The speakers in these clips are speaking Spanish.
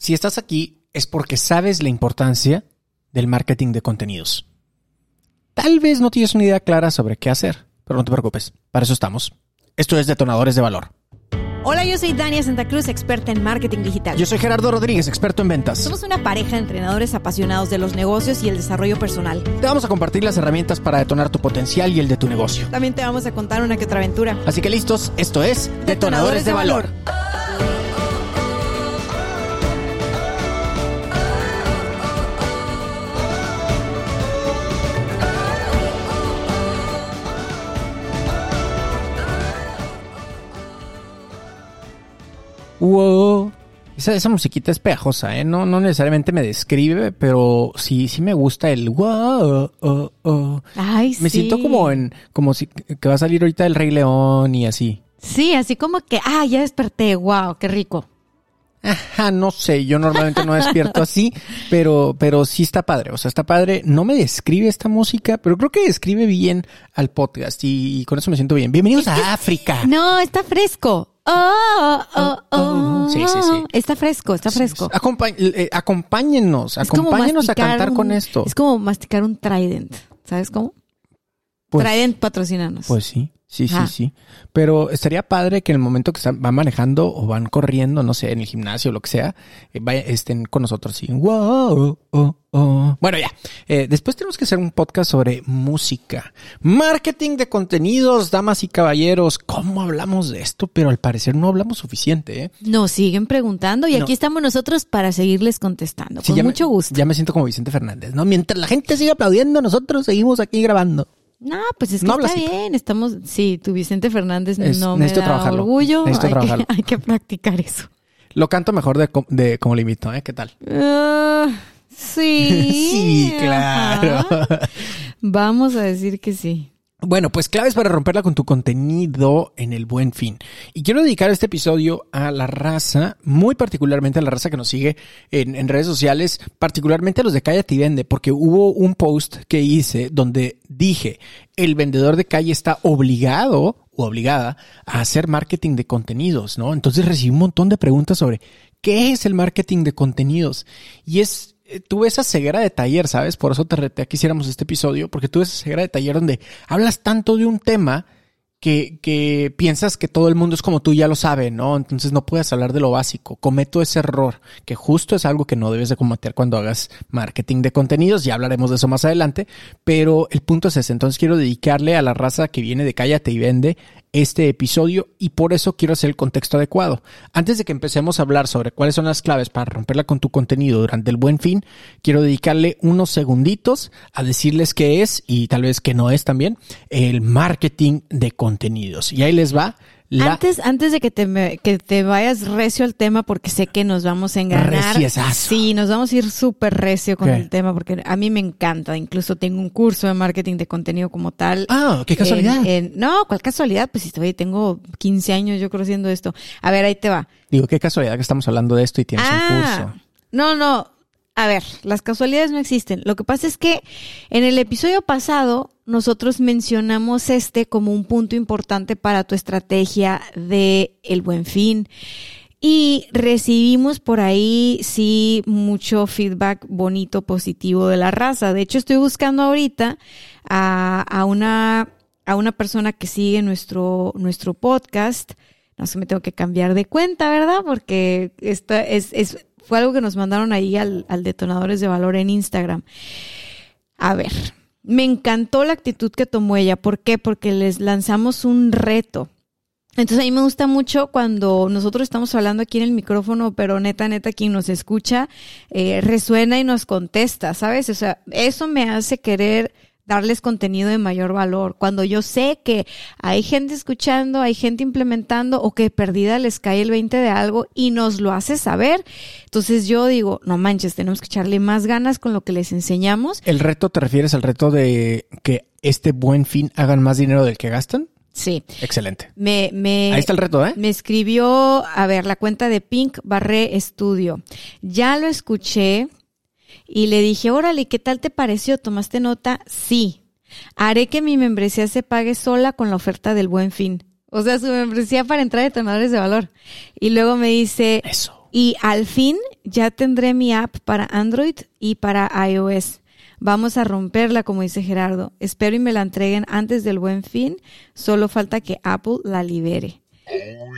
Si estás aquí es porque sabes la importancia del marketing de contenidos. Tal vez no tienes una idea clara sobre qué hacer, pero no te preocupes, para eso estamos. Esto es Detonadores de Valor. Hola, yo soy Dania Santa Cruz, experta en marketing digital. Yo soy Gerardo Rodríguez, experto en ventas. Somos una pareja de entrenadores apasionados de los negocios y el desarrollo personal. Te vamos a compartir las herramientas para detonar tu potencial y el de tu negocio. También te vamos a contar una que otra aventura. Así que listos, esto es Detonadores, de, Valor. Wow. Esa, esa musiquita es pegajosa, ¿eh? No, no necesariamente me describe, pero sí, sí me gusta el wow. oh, oh. Ay, Me sí. siento como en, como si que va a salir ahorita el Rey León y así. Sí, así como que, ah, ya desperté, wow, qué rico. Ajá, no sé, yo normalmente no despierto así, pero, pero sí está padre. O sea, está padre. No me describe esta música, pero creo que describe bien al podcast y, y con eso me siento bien. Bienvenidos a África. No, está fresco. Oh, oh, oh, Sí, sí, sí. Está fresco, está fresco. Acompañ- eh, acompáñennos, Es a cantar un- con esto. Es como masticar un Trident. ¿Sabes cómo? Pues- Trident patrocinanos. Pues sí, sí, sí, Ah. sí. Pero estaría padre que en el momento que están- van manejando o van corriendo, no sé, en el gimnasio o lo que sea, eh, vaya- estén con nosotros así. Wow, oh, oh. Bueno, ya. Eh, después tenemos que hacer un podcast sobre música. Marketing de contenidos, damas y caballeros. ¿Cómo hablamos de esto? Pero al parecer no hablamos suficiente, ¿eh? Nos siguen preguntando y No. aquí estamos nosotros para seguirles contestando. Sí, Con me- mucho gusto. Ya me siento como Vicente Fernández, ¿no? Mientras la gente sigue aplaudiendo, nosotros seguimos aquí grabando. No, pues es que No está así. bien. Estamos, sí, tu Vicente Fernández Es- no me da trabajarlo. orgullo. Necesito hay, trabajarlo. Que, hay que practicar eso. Lo canto mejor de, co- de como lo ¿eh? ¿Qué tal? Ah, sí. Sí, claro. ajá. Vamos a decir que sí. Bueno, pues claves para romperla con tu contenido en el buen fin. Y quiero dedicar este episodio a la raza, muy particularmente a la raza que nos sigue en, redes sociales, particularmente a los de Cállate y Vende, porque hubo un post que hice donde dije, el vendedor de calle está obligado o obligada a hacer marketing de contenidos, ¿no? Entonces recibí un montón de preguntas sobre qué es el marketing de contenidos. Y es tuve esa ceguera de taller, ¿sabes? Por eso te reté que hiciéramos este episodio, porque tuve esa ceguera de taller donde hablas tanto de un tema que, que piensas que todo el mundo es como tú, ya lo sabe, ¿no? Entonces no puedes hablar de lo básico. Cometo ese error, que justo es algo que no debes de cometer cuando hagas marketing de contenidos, ya hablaremos de eso más adelante, pero el punto es ese. Entonces quiero dedicarle a la raza que viene de Cállate y Vende este episodio y por eso quiero hacer el contexto adecuado. Antes de que empecemos a hablar sobre cuáles son las claves para romperla con tu contenido durante el buen fin, quiero dedicarle unos segunditos a decirles qué es y tal vez qué no es también el marketing de contenidos. Y ahí les va la Antes, antes de que te, me- que te vayas recio al tema, porque sé que nos vamos a enganar. Reciesazo. Sí, nos vamos a ir súper recio con ¿Qué? el tema, porque a mí me encanta. Incluso tengo un curso de marketing de contenido como tal. Ah, qué casualidad. En- en- no, ¿cuál casualidad? Pues si todavía tengo 15 años yo creo haciendo esto. A ver, ahí te va. Digo, qué casualidad que estamos hablando de esto y tienes un curso. Ah, no, no. A ver, las casualidades no existen. Lo que pasa es que en el episodio pasado nosotros mencionamos este como un punto importante para tu estrategia de el buen fin. Y recibimos por ahí, sí, mucho feedback bonito, positivo de la raza. De hecho, estoy buscando ahorita a, una, a una persona que sigue nuestro, nuestro podcast. No sé, me tengo que cambiar de cuenta, ¿verdad? Porque esta es, es, fue algo que nos mandaron ahí al, Detonadores de Valor en Instagram. A ver, me encantó la actitud que tomó ella. ¿Por qué? Porque les lanzamos un reto. Entonces a mí me gusta mucho cuando nosotros estamos hablando aquí en el micrófono, pero neta, neta, quien nos escucha eh, resuena y nos contesta, ¿sabes? O sea, eso me hace querer darles contenido de mayor valor. Cuando yo sé que hay gente escuchando, hay gente implementando o que perdida les cae el 20 de algo y nos lo hace saber, entonces yo digo, no manches, tenemos que echarle más ganas con lo que les enseñamos. ¿El reto te refieres al reto de que este buen fin hagan más dinero del que gastan? Sí. Excelente. Me, me, Ahí está el reto, ¿eh? Me escribió, a ver, la cuenta de Pink Barré Estudio. Ya lo escuché y le dije, órale, ¿qué tal te pareció? ¿Tomaste nota? Sí. Haré que mi membresía se pague sola con la oferta del buen fin. O sea, su membresía para entrar a detonadores de valor. Y luego me dice, Eso. y al fin ya tendré mi app para Android y para iOS. Vamos a romperla, como dice Gerardo. Espero y me la entreguen antes del buen fin. Solo falta que Apple la libere. Oh,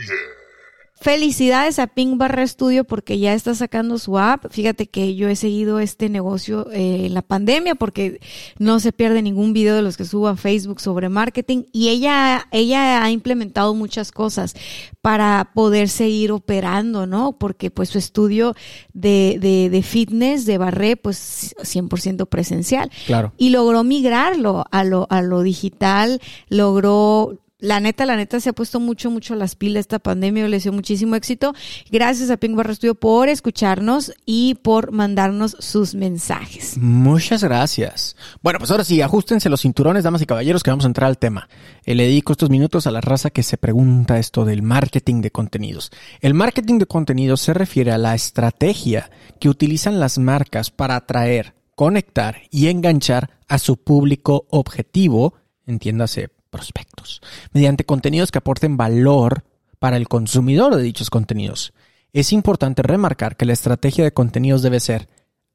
Felicidades a Pink Barra Studio porque ya está sacando su app. Fíjate que yo he seguido este negocio eh, en la pandemia porque no se pierde ningún video de los que subo a Facebook sobre marketing y ella, ella ha implementado muchas cosas para poder seguir operando, ¿no? Porque pues su estudio de, de, de fitness de Barré pues 100% presencial. Claro. Y logró migrarlo a lo, a lo digital, logró la neta, la neta se ha puesto mucho, mucho las pilas esta pandemia, le deseo muchísimo éxito. Gracias a Pink Barra Studio por escucharnos y por mandarnos sus mensajes. Muchas gracias. Bueno, pues ahora sí, ajustense los cinturones, damas y caballeros, que vamos a entrar al tema. Eh, le dedico estos minutos a la raza que se pregunta esto del marketing de contenidos. El marketing de contenidos se refiere a la estrategia que utilizan las marcas para atraer, conectar y enganchar a su público objetivo, entiéndase prospectos, mediante contenidos que aporten valor para el consumidor de dichos contenidos. Es importante remarcar que la estrategia de contenidos debe ser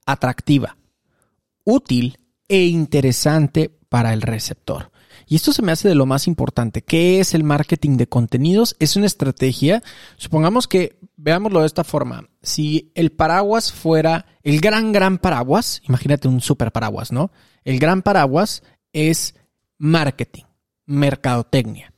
atractiva, útil e interesante para el receptor. Y esto se me hace de lo más importante. ¿Qué es el marketing de contenidos? Es una estrategia. Supongamos que, veámoslo de esta forma. Si el paraguas fuera el gran, gran paraguas, imagínate un super paraguas, ¿no? El gran paraguas es marketing mercadotecnia.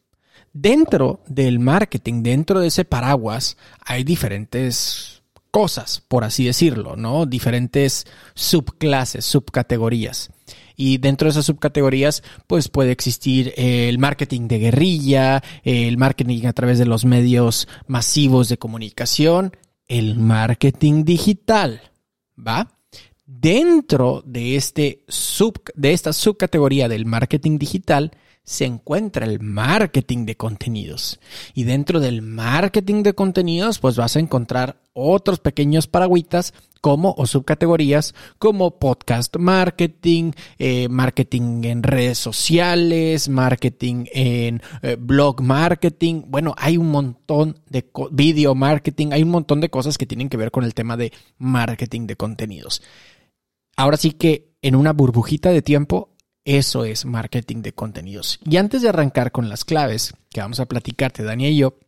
Dentro del marketing, dentro de ese paraguas, hay diferentes cosas, por así decirlo, ¿no? Diferentes subclases, subcategorías. Y dentro de esas subcategorías, pues puede existir el marketing de guerrilla, el marketing a través de los medios masivos de comunicación, el marketing digital, ¿va? Dentro de, este sub, de esta subcategoría del marketing digital, se encuentra el marketing de contenidos. Y dentro del marketing de contenidos, pues vas a encontrar otros pequeños paragüitas como o subcategorías como podcast marketing, eh, marketing en redes sociales, marketing en eh, blog marketing. Bueno, hay un montón de video marketing, hay un montón de cosas que tienen que ver con el tema de marketing de contenidos. Ahora sí que en una burbujita de tiempo eso es marketing de contenidos. Y antes de arrancar con las claves que vamos a platicarte, Dani y yo,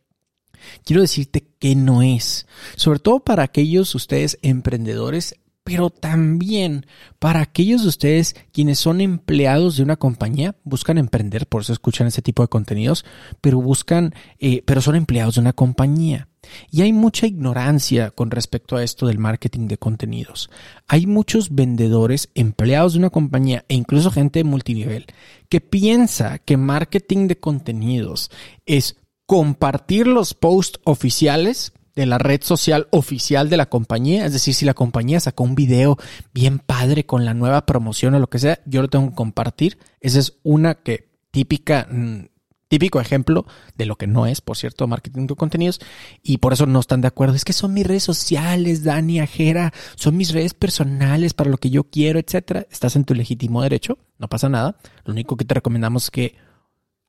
quiero decirte que no es. Sobre todo para aquellos ustedes emprendedores pero también para aquellos de ustedes quienes son empleados de una compañía, buscan emprender, por eso escuchan ese tipo de contenidos, pero buscan, eh, pero son empleados de una compañía. Y hay mucha ignorancia con respecto a esto del marketing de contenidos. Hay muchos vendedores, empleados de una compañía e incluso gente de multinivel que piensa que marketing de contenidos es compartir los posts oficiales de la red social oficial de la compañía. Es decir, si la compañía sacó un video bien padre con la nueva promoción o lo que sea, yo lo tengo que compartir. Esa es una que típica, mm, típico ejemplo de lo que no es, por cierto, marketing de contenidos. Y por eso no están de acuerdo. Es que son mis redes sociales, Dani Ajera, son mis redes personales para lo que yo quiero, etcétera. Estás en tu legítimo derecho, no pasa nada. Lo único que te recomendamos es que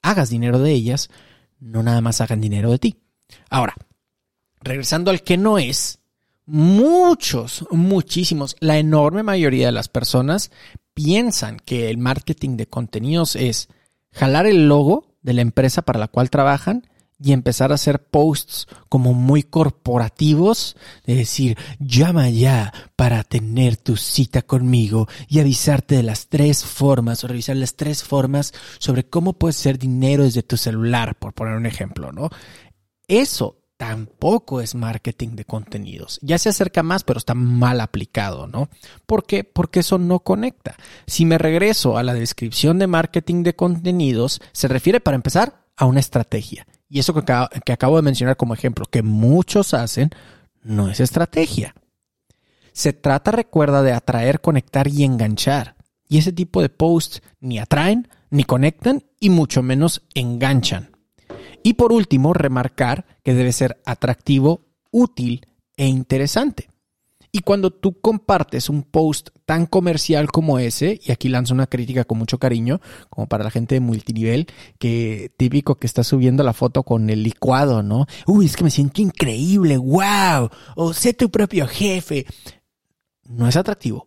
hagas dinero de ellas, no nada más hagan dinero de ti. Ahora, regresando al que no es, muchos, muchísimos, la enorme mayoría de las personas piensan que el marketing de contenidos es jalar el logo de la empresa para la cual trabajan y empezar a hacer posts como muy corporativos, de decir, llama ya para tener tu cita conmigo y avisarte de las tres formas o revisar las tres formas sobre cómo puedes hacer dinero desde tu celular, por poner un ejemplo, ¿no? Eso tampoco es marketing de contenidos. Ya se acerca más, pero está mal aplicado, ¿no? ¿Por qué? Porque eso no conecta. Si me regreso a la descripción de marketing de contenidos, se refiere para empezar a una estrategia. Y eso que, acabo de mencionar como ejemplo, que muchos hacen, no es estrategia. Se trata, recuerda, de atraer, conectar y enganchar. Y ese tipo de posts ni atraen, ni conectan y mucho menos enganchan. Y por último, remarcar que debe ser atractivo, útil e interesante. Y cuando tú compartes un post tan comercial como ese, y aquí lanzo una crítica con mucho cariño, como para la gente de multinivel, que típico que está subiendo la foto con el licuado, ¿no? Uy, es que me siento increíble, wow, o sé tu propio jefe. No es atractivo,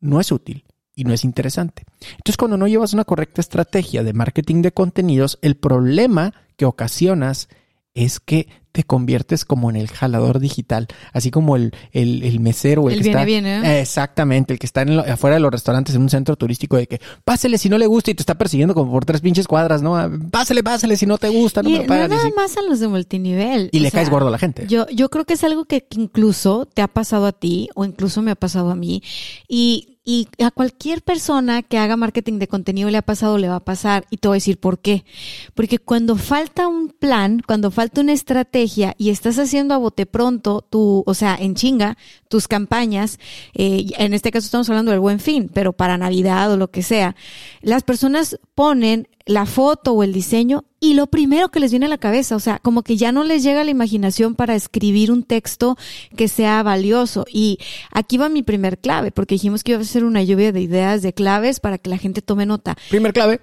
no es útil y no es interesante. Entonces, cuando no llevas una correcta estrategia de marketing de contenidos, el problema que ocasionas es que te conviertes como en el jalador digital, así como el, el, el mesero, el, El que viene, está, viene, ¿eh? exactamente, el que está en lo- afuera de los restaurantes en un centro turístico de que pásele si no le gusta y te está persiguiendo como por tres pinches cuadras, ¿no? Pásele, pásele si no te gusta, no Y me lo pagas. y nada así. más a los de multinivel. Y le sea, caes gordo a la gente. Yo, yo creo que es algo que que incluso te ha pasado a ti o incluso me ha pasado a mí. Y, y a cualquier persona que haga marketing de contenido le ha pasado, le va a pasar. Y te voy a decir por qué. Porque cuando falta un plan, cuando falta una estrategia y estás haciendo a bote pronto, tu, o sea, en chinga, tus campañas, eh, en este caso estamos hablando del buen fin, pero para Navidad o lo que sea, las personas ponen la foto o el diseño y lo primero que les viene a la cabeza, o sea, como que ya no les llega la imaginación para escribir un texto que sea valioso. Y aquí va mi primer clave, porque dijimos que iba a ser una lluvia de ideas, de claves para que la gente tome nota. Primer clave,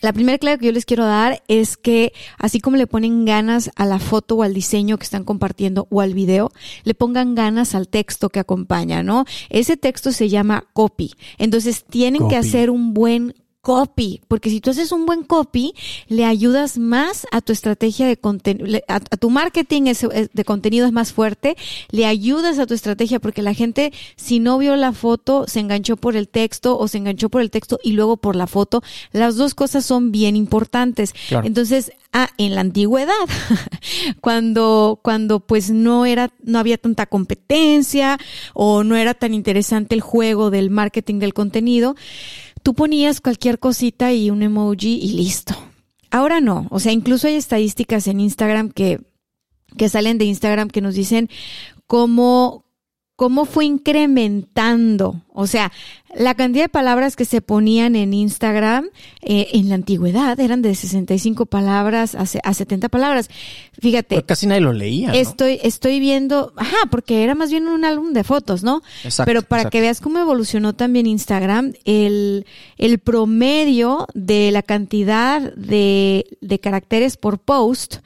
La primera clave que yo les quiero dar es que así como le ponen ganas a la foto o al diseño que están compartiendo o al video, le pongan ganas al texto que acompaña, ¿no? Ese texto se llama copy. Entonces tienen Copy. que hacer un buen copy, porque si tú haces un buen copy, le ayudas más a tu estrategia de contenido, a, a tu marketing de contenido es más fuerte, le ayudas a tu estrategia porque la gente si no vio la foto se enganchó por el texto o se enganchó por el texto y luego por la foto. Las dos cosas son bien importantes. Claro. Entonces, ah, en la antigüedad, cuando, cuando pues no era, no había tanta competencia o no era tan interesante el juego del marketing del contenido, tú ponías cualquier cosita y un emoji y listo. Ahora no, o sea, incluso hay estadísticas en Instagram que, que salen de Instagram que nos dicen cómo, cómo fue incrementando, o sea, la cantidad de palabras que se ponían en Instagram eh, en la antigüedad eran de 65 palabras a, a 70 palabras. Fíjate, pues casi nadie lo leía. ¿no? Estoy, estoy viendo, ajá, porque era más bien un álbum de fotos, ¿no? Exacto, Pero para exacto. que veas cómo evolucionó también Instagram, el, el promedio de la cantidad de, de caracteres por post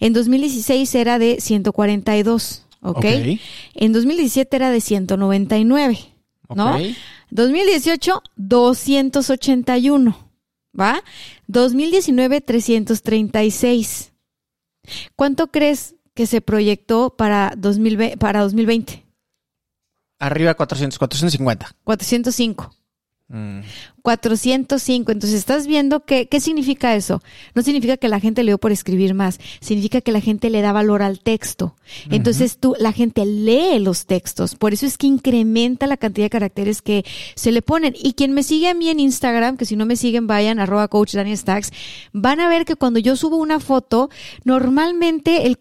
en 2016 era de 142, ¿ok? Ok. En 2017 era de 199, ¿no? Ok. 2018, 281, ¿va? 2019, 336. ¿Cuánto crees que se proyectó para, 2020, para 2020? Arriba de 400, 450. 405. Mm. 405. Entonces, ¿estás viendo qué, qué significa eso? No significa que la gente leyó por escribir más, significa que la gente le da valor al texto. Entonces, tú, la gente lee los textos. Por eso es que incrementa la cantidad de caracteres que se le ponen. Y quien me sigue a mí en Instagram, que si no me siguen, vayan, arroba coach Daniel Stacks, van a ver que cuando yo subo una foto, normalmente el,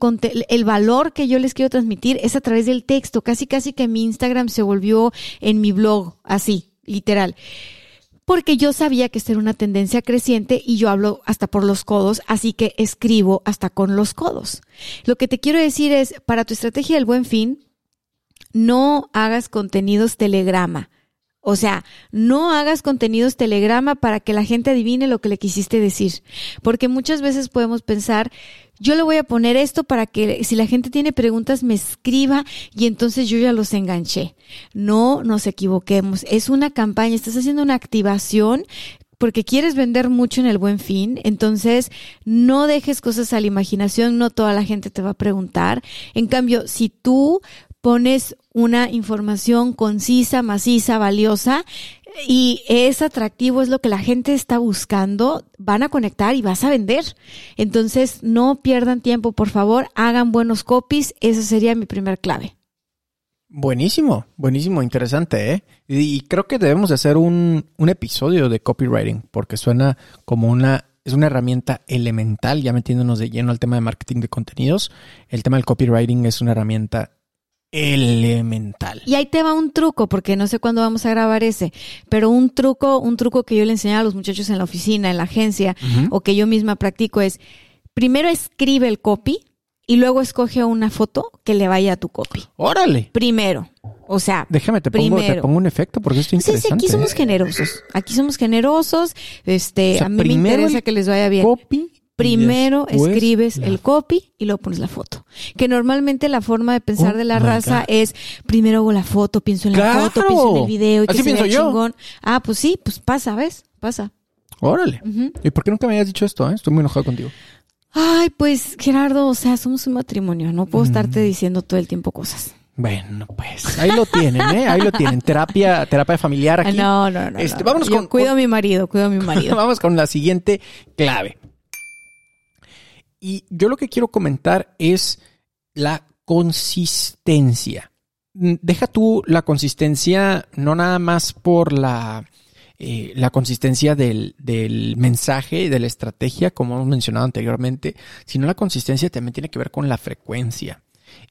el valor que yo les quiero transmitir es a través del texto. Casi, casi que mi Instagram se volvió en mi blog, así, literal porque yo sabía que esta era una tendencia creciente y yo hablo hasta por los codos, así que escribo hasta con los codos. Lo que te quiero decir es, para tu estrategia del buen fin, no hagas contenidos telegrama. O sea, no hagas contenidos telegrama para que la gente adivine lo que le quisiste decir. Porque muchas veces podemos pensar, yo le voy a poner esto para que si la gente tiene preguntas me escriba y entonces yo ya los enganché. No nos equivoquemos. Es una campaña, estás haciendo una activación porque quieres vender mucho en el buen fin, entonces no dejes cosas a la imaginación, no toda la gente te va a preguntar. En cambio, si tú pones una información concisa, maciza, valiosa y es atractivo, es lo que la gente está buscando, van a conectar y vas a vender. Entonces, no pierdan tiempo, por favor, hagan buenos copies, esa sería mi primer clave. Buenísimo, buenísimo, interesante, ¿eh? Y, creo que debemos de hacer un, un episodio de copywriting, porque suena como una, es una herramienta elemental, ya metiéndonos de lleno al tema de marketing de contenidos. El tema del copywriting es una herramienta elemental. Y ahí te va un truco, porque no sé cuándo vamos a grabar ese, pero un truco, un truco que yo le enseñaba a los muchachos en la oficina, en la agencia, o que yo misma practico es, primero escribe el copy y luego escoge una foto que le vaya a tu copy. Órale. Primero. O sea, déjame te pongo, te pongo un efecto porque esto es interesante. Sí, sí, aquí somos generosos. Aquí somos generosos. Este, a mí me interesa que les vaya bien. Copy Primero escribes el copy y luego pones la foto. Que normalmente la forma de pensar Oh de la raza God. es primero hago la foto, pienso en la foto, pienso en el video y que Así se vea yo. chingón. Ah, pues sí, pues pasa, ¿ves? Pasa. Órale. ¿Y por qué nunca me habías dicho esto? eh? Estoy muy enojado contigo. Ay, pues Gerardo, o sea, somos un matrimonio, no puedo estarte diciendo todo el tiempo cosas. Bueno, pues ahí lo tienen, ¿eh? Ahí lo tienen. Terapia, terapia familiar aquí. No, no, no. Este, no. vámonos Yo con- cuido a mi marido, cuido a mi marido. Vamos con la siguiente clave. Y yo lo que quiero comentar es la consistencia. Mm, Deja tú la consistencia no nada más por la, eh, la consistencia del, del mensaje, de la estrategia, como hemos mencionado anteriormente, sino la consistencia también tiene que ver con la frecuencia.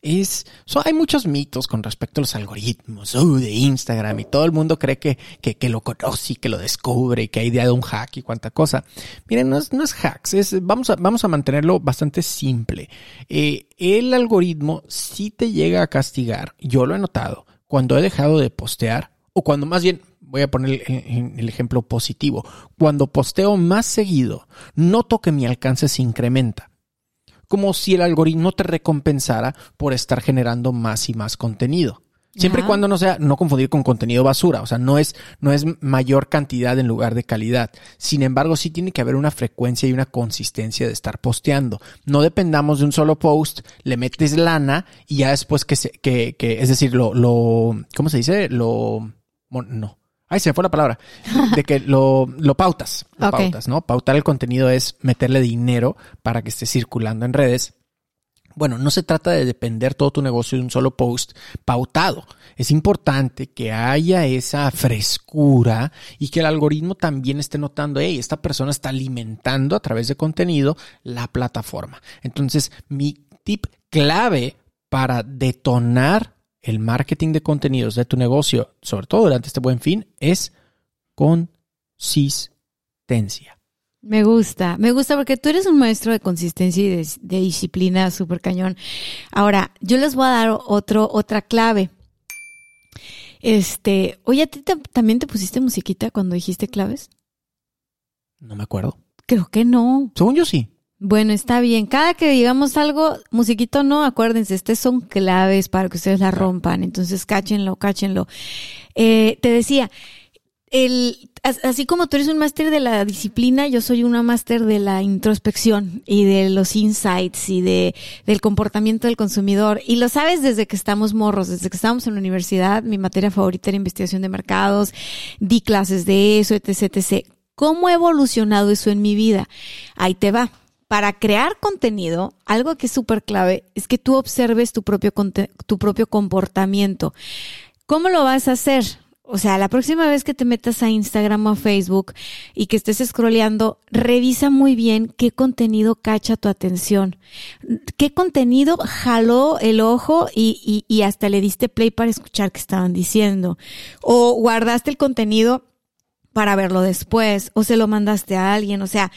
Es, so, hay muchos mitos con respecto a los algoritmos uh, de Instagram y todo el mundo cree que, que, lo conoce y que lo descubre y que hay idea de un hack y cuánta cosa. Miren, no es, no es hacks, vamos, a, vamos a mantenerlo bastante simple. Eh, el algoritmo sí te llega a castigar, yo lo he notado, cuando he dejado de postear o cuando más bien voy a poner el ejemplo positivo, cuando posteo más seguido, noto que mi alcance se incrementa como si el algoritmo te recompensara por estar generando más y más contenido. Siempre y cuando no sea, no confundir con contenido basura, o sea, no es, no es mayor cantidad en lugar de calidad. Sin embargo, sí tiene que haber una frecuencia y una consistencia de estar posteando. No dependamos de un solo post, le metes lana y ya después que se, que, que, es decir, lo, lo, ¿cómo se dice? Lo, no. Ay, se me fue la palabra. De que lo, lo pautas. Lo pautas, ¿no? Pautar el contenido es meterle dinero para que esté circulando en redes. Bueno, no se trata de depender todo tu negocio de un solo post pautado. Es importante que haya esa frescura y que el algoritmo también esté notando, hey, esta persona está alimentando a través de contenido la plataforma. Entonces, mi tip clave para detonar el marketing de contenidos de tu negocio, sobre todo durante este buen fin, es consistencia. Me gusta, me gusta porque tú eres un maestro de consistencia y de, de disciplina súper cañón. Ahora, yo les voy a dar otro, otra clave. Este, oye, ¿a ti te- también te pusiste musiquita cuando dijiste claves? No me acuerdo. Creo que no. Según yo sí. Bueno, está bien. Cada que digamos algo, musiquito no, acuérdense, estas son claves para que ustedes la rompan. Entonces, cáchenlo, cáchenlo. Eh, te decía, el, as- así como tú eres un máster de la disciplina, yo soy una máster de la introspección y de los insights y de, del comportamiento del consumidor. Y lo sabes desde que estamos morros, desde que estábamos en la universidad, mi materia favorita era investigación de mercados, di clases de eso, etc, etc. ¿Cómo ha evolucionado eso en mi vida? Ahí te va. Para crear contenido, algo que es súper clave es que tú observes tu propio, tu propio comportamiento. ¿Cómo lo vas a hacer? O sea, la próxima vez que te metas a Instagram o a Facebook y que estés scrolleando, revisa muy bien qué contenido cacha tu atención. ¿Qué contenido jaló el ojo y, y, y hasta le diste play para escuchar qué estaban diciendo? O guardaste el contenido para verlo después o se lo mandaste a alguien. O sea,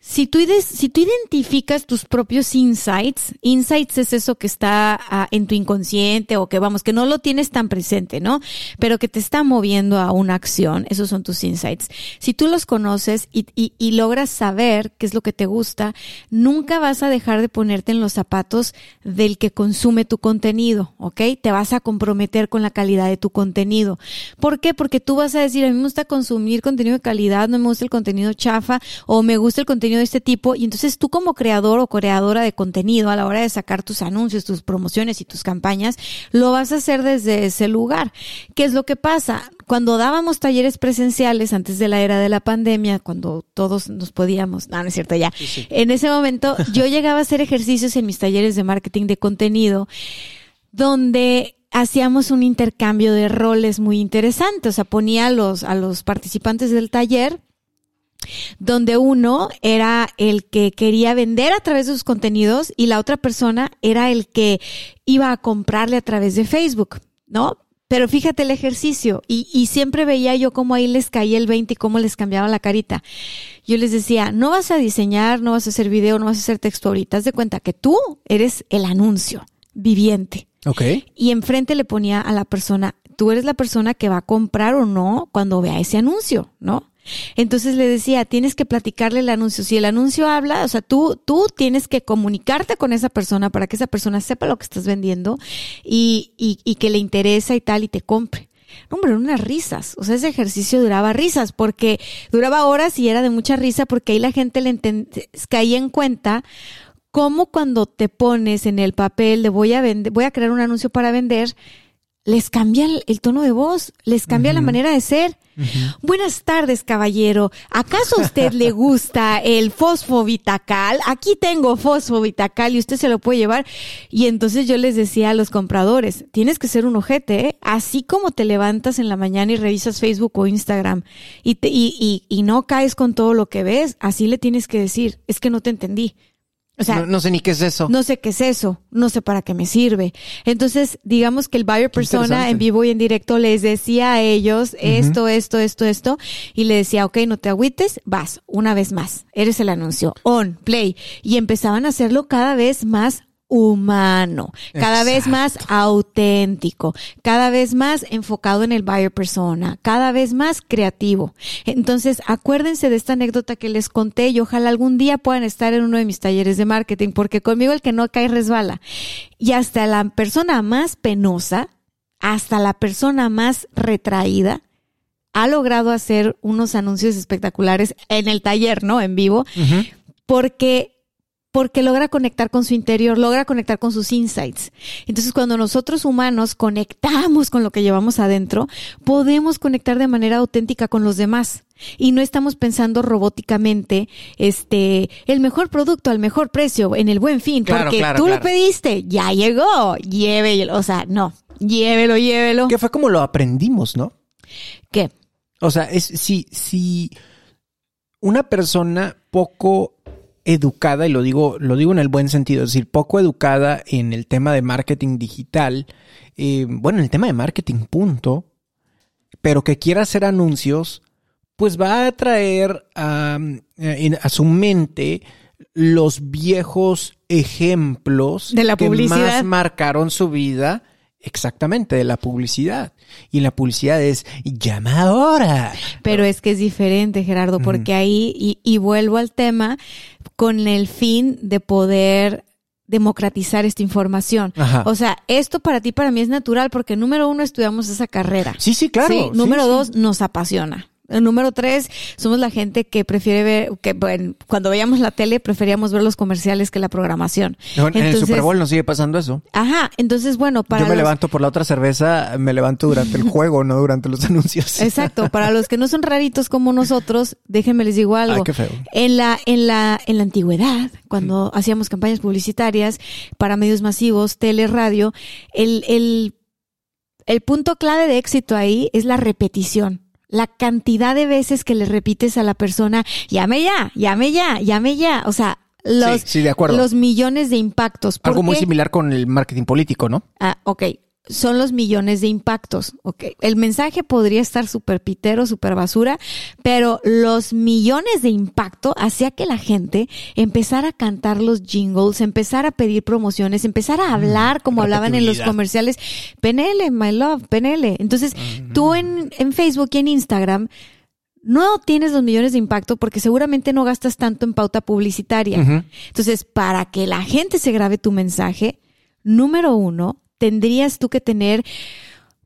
si tú, si tú identificas tus propios insights, insights es eso que está ah, en tu inconsciente o que vamos, que no lo tienes tan presente, ¿no? Pero que te está moviendo a una acción, esos son tus insights. Si tú los conoces y, y, y logras saber qué es lo que te gusta, nunca vas a dejar de ponerte en los zapatos del que consume tu contenido, ¿ok? Te vas a comprometer con la calidad de tu contenido. ¿Por qué? Porque tú vas a decir, a mí me gusta consumir contenido de calidad, no me gusta el contenido chafa o me gusta el contenido de este tipo. Y entonces tú como creador o creadora de contenido a la hora de sacar tus anuncios, tus promociones y tus campañas, lo vas a hacer desde ese lugar. ¿Qué es lo que pasa? Cuando dábamos talleres presenciales antes de la era de la pandemia, cuando todos nos podíamos, no, no es cierto ya, en ese momento yo llegaba a hacer ejercicios en mis talleres de marketing de contenido donde hacíamos un intercambio de roles muy interesante. O sea, ponía a los, a los participantes del taller donde uno era el que quería vender a través de sus contenidos y la otra persona era el que iba a comprarle a través de Facebook, ¿no? Pero fíjate el ejercicio y, y siempre veía yo cómo ahí les caía el 20 y cómo les cambiaba la carita. Yo les decía, no vas a diseñar, no vas a hacer video, no vas a hacer texto ahorita. Haz de cuenta que tú eres el anuncio viviente. Ok. y enfrente le ponía a la persona, tú eres la persona que va a comprar o no cuando vea ese anuncio, ¿no? Entonces le decía, tienes que platicarle el anuncio. Si el anuncio habla, o sea, tú, tú tienes que comunicarte con esa persona para que esa persona sepa lo que estás vendiendo y, y, y que le interesa y tal y te compre. Hombre, unas risas. O sea, ese ejercicio duraba risas porque duraba horas y era de mucha risa porque ahí la gente le caía en cuenta cómo cuando te pones en el papel de voy a vender, voy a crear un anuncio para vender, les cambia el, el tono de voz, les cambia la manera de ser. Buenas tardes, caballero. ¿Acaso a usted le gusta el fosfovitacal? Aquí tengo fosfovitacal y usted se lo puede llevar. Y entonces yo les decía a los compradores, tienes que ser un ojete, ¿eh? Así como te levantas en la mañana y revisas Facebook o Instagram y, te- y, y, y no caes con todo lo que ves, así le tienes que decir, es que no te entendí. O sea, no, no sé ni qué es eso. no sé qué es eso, no sé para qué me sirve. Entonces, digamos que el buyer persona en vivo y en directo les decía a ellos esto, esto, esto, esto, y le decía, ok, no te agüites, vas, una vez más, eres el anuncio, on, play, y empezaban a hacerlo cada vez más humano, cada vez más auténtico, cada vez más enfocado en el buyer persona, cada vez más creativo. Entonces, acuérdense de esta anécdota que les conté y ojalá algún día puedan estar en uno de mis talleres de marketing, porque conmigo el que no cae resbala. Y hasta la persona más penosa, hasta la persona más retraída, ha logrado hacer unos anuncios espectaculares en el taller, ¿no? En vivo, porque porque logra conectar con su interior, logra conectar con sus insights. Entonces, cuando nosotros humanos conectamos con lo que llevamos adentro, podemos conectar de manera auténtica con los demás. Y no estamos pensando robóticamente, este, el mejor producto al mejor precio, en el buen fin, Claro, porque claro, tú claro. lo pediste, ya llegó, llévelo, o sea, no, llévelo, llévelo. Que fue como lo aprendimos, ¿no? ¿Qué? O sea, es si, si una persona poco educada, y lo digo, lo digo en el buen sentido, es decir, poco educada en el tema de marketing digital, eh, bueno, en el tema de marketing, punto, pero que quiera hacer anuncios, pues va a traer a, en- a su mente los viejos ejemplos De la que publicidad. más marcaron su vida. Exactamente, de la publicidad. Y la publicidad es llama ahora. Pero es que es diferente, Gerardo, porque ahí, y, y vuelvo al tema, con el fin de poder democratizar esta información. Ajá. O sea, esto para ti, para mí es natural, porque número uno, estudiamos esa carrera. Sí, sí, claro. Sí, número sí. dos, nos apasiona. El número tres, somos la gente que prefiere ver, que bueno, cuando veíamos la tele preferíamos ver los comerciales que la programación. No, en el Super Bowl nos sigue pasando eso. Ajá, entonces bueno, para Yo me los- levanto por la otra cerveza, me levanto durante el juego, no durante los anuncios. Exacto, para los que no son raritos como nosotros, déjenme les digo algo. Ay, qué feo. En la, en la, en la antigüedad, cuando hacíamos campañas publicitarias para medios masivos, tele, radio, el, el, el punto clave de éxito ahí es la repetición. La cantidad de veces que le repites a la persona, llame ya, llame ya, llame ya. O sea, los, Sí, sí, de acuerdo. los millones de impactos. ¿Por Algo muy similar con el marketing político, ¿no? Ah, ok. Son los millones de impactos. Ok. El mensaje podría estar súper pitero, súper basura, pero los millones de impacto hacía que la gente empezara a cantar los jingles, empezara a pedir promociones, empezara a hablar como hablaban en los comerciales. Penele, my love, penele. Entonces, tú en, en Facebook y en Instagram no tienes los millones de impacto porque seguramente no gastas tanto en pauta publicitaria. Entonces, para que la gente se grabe tu mensaje, número uno, tendrías tú que tener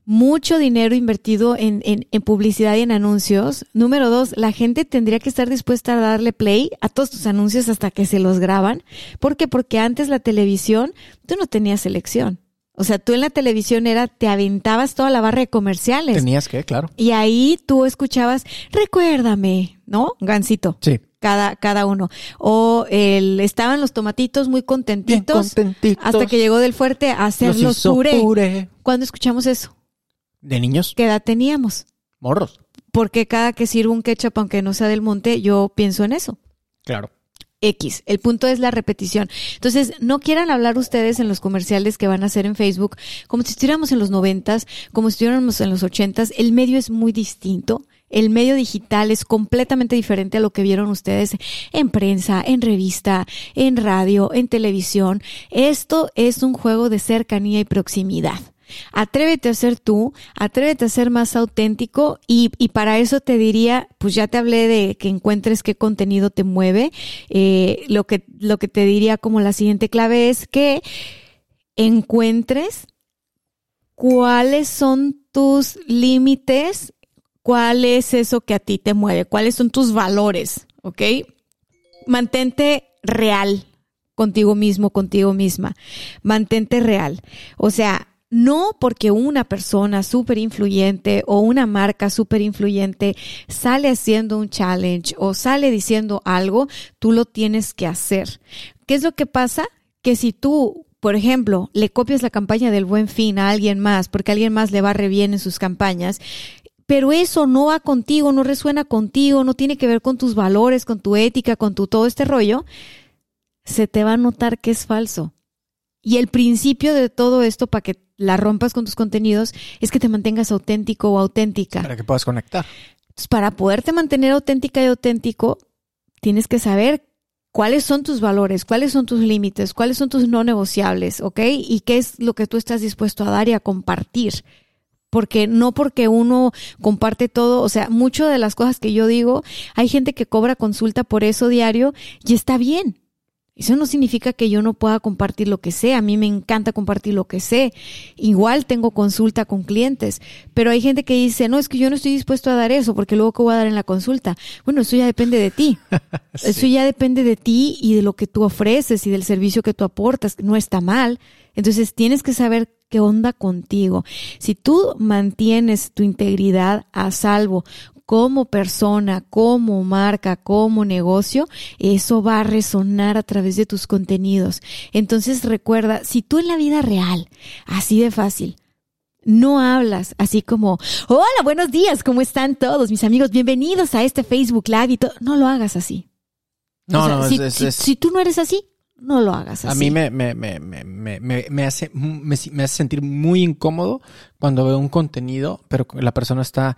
mucho dinero invertido en, en- en publicidad y en anuncios. Número dos, la gente tendría que estar dispuesta a darle play a todos tus anuncios hasta que se los graban. ¿Por qué? Porque antes la televisión, tú no tenías selección. O sea, tú en la televisión era, te aventabas toda la barra de comerciales. Tenías que, claro. Y ahí tú escuchabas, recuérdame, ¿no? Gancito Sí. Cada, cada uno. O el, estaban los tomatitos muy contentitos, contentitos. hasta que llegó del fuerte a Los hacerlos hizo puré. puré. ¿Cuándo escuchamos eso? De niños, ¿Qué edad teníamos? morros. Porque cada que sirvo un ketchup, aunque no sea del monte, yo pienso en eso. Claro. X. El punto es la repetición. Entonces, no quieran hablar ustedes en los comerciales que van a hacer en Facebook como si estuviéramos en los noventas, como si estuviéramos en los ochentas. El medio es muy distinto. El medio digital es completamente diferente a lo que vieron ustedes en prensa, en revista, en radio, en televisión. Esto es un juego de cercanía y proximidad. Atrévete a ser tú, atrévete a ser más auténtico y, para eso te diría, pues ya te hablé de que encuentres qué contenido te mueve. Eh, lo, que, lo que te diría como la siguiente clave es que encuentres cuáles son tus límites, cuál es eso que a ti te mueve, cuáles son tus valores, ¿ok? Mantente real contigo mismo, contigo misma. Mantente real. O sea, no porque una persona súper influyente o una marca súper influyente sale haciendo un challenge o sale diciendo algo, tú lo tienes que hacer. ¿Qué es lo que pasa? Que si tú, por ejemplo, le copias la campaña del buen fin a alguien más porque alguien más le va re bien en sus campañas, pero eso no va contigo, no resuena contigo, no tiene que ver con tus valores, con tu ética, con tu todo este rollo, se te va a notar que es falso. Y el principio de todo esto para que la rompas con tus contenidos es que te mantengas auténtico o auténtica. Para que puedas conectar. para poderte mantener auténtica y auténtico, tienes que saber cuáles son tus valores, cuáles son tus límites, cuáles son tus no negociables, ¿ok? Y qué es lo que tú estás dispuesto a dar y a compartir. Porque no porque uno comparte todo, o sea, mucho de las cosas que yo digo, hay gente que cobra consulta por eso diario y está bien. Eso no significa que yo no pueda compartir lo que sé. A mí me encanta compartir lo que sé. Igual tengo consulta con clientes. Pero hay gente que dice, no, es que yo no estoy dispuesto a dar eso porque luego ¿qué voy a dar en la consulta? Bueno, eso ya depende de ti. Eso ya depende de ti y de lo que tú ofreces y del servicio que tú aportas. No está mal. Entonces tienes que saber qué onda contigo. Si tú mantienes tu integridad a salvo como persona, como marca, como negocio, eso va a resonar a través de tus contenidos. Entonces recuerda, si tú en la vida real, así de fácil, no hablas así como, hola, buenos días, ¿cómo están todos mis amigos? Bienvenidos a este Facebook Live y todo. No lo hagas así. No, no, si, si, tú no eres así, no lo hagas así. A mí me, me, me, me, hace, me, hace sentir muy incómodo cuando veo un contenido, pero la persona está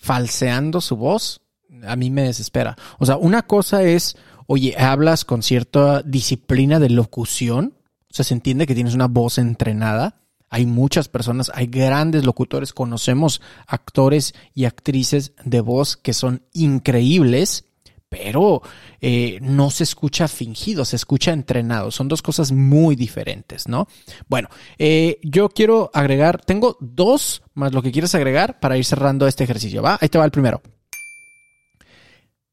falseando su voz, a mí me desespera. O sea, una cosa es, oye, hablas con cierta disciplina de locución, o sea, se entiende que tienes una voz entrenada. Hay muchas personas, hay grandes locutores, conocemos actores y actrices de voz que son increíbles pero eh, no se escucha fingido, se escucha entrenado. Son dos cosas muy diferentes, ¿no? Bueno, eh, yo quiero agregar, tengo dos más lo que quieres agregar para ir cerrando este ejercicio, ¿va? Ahí te va el primero.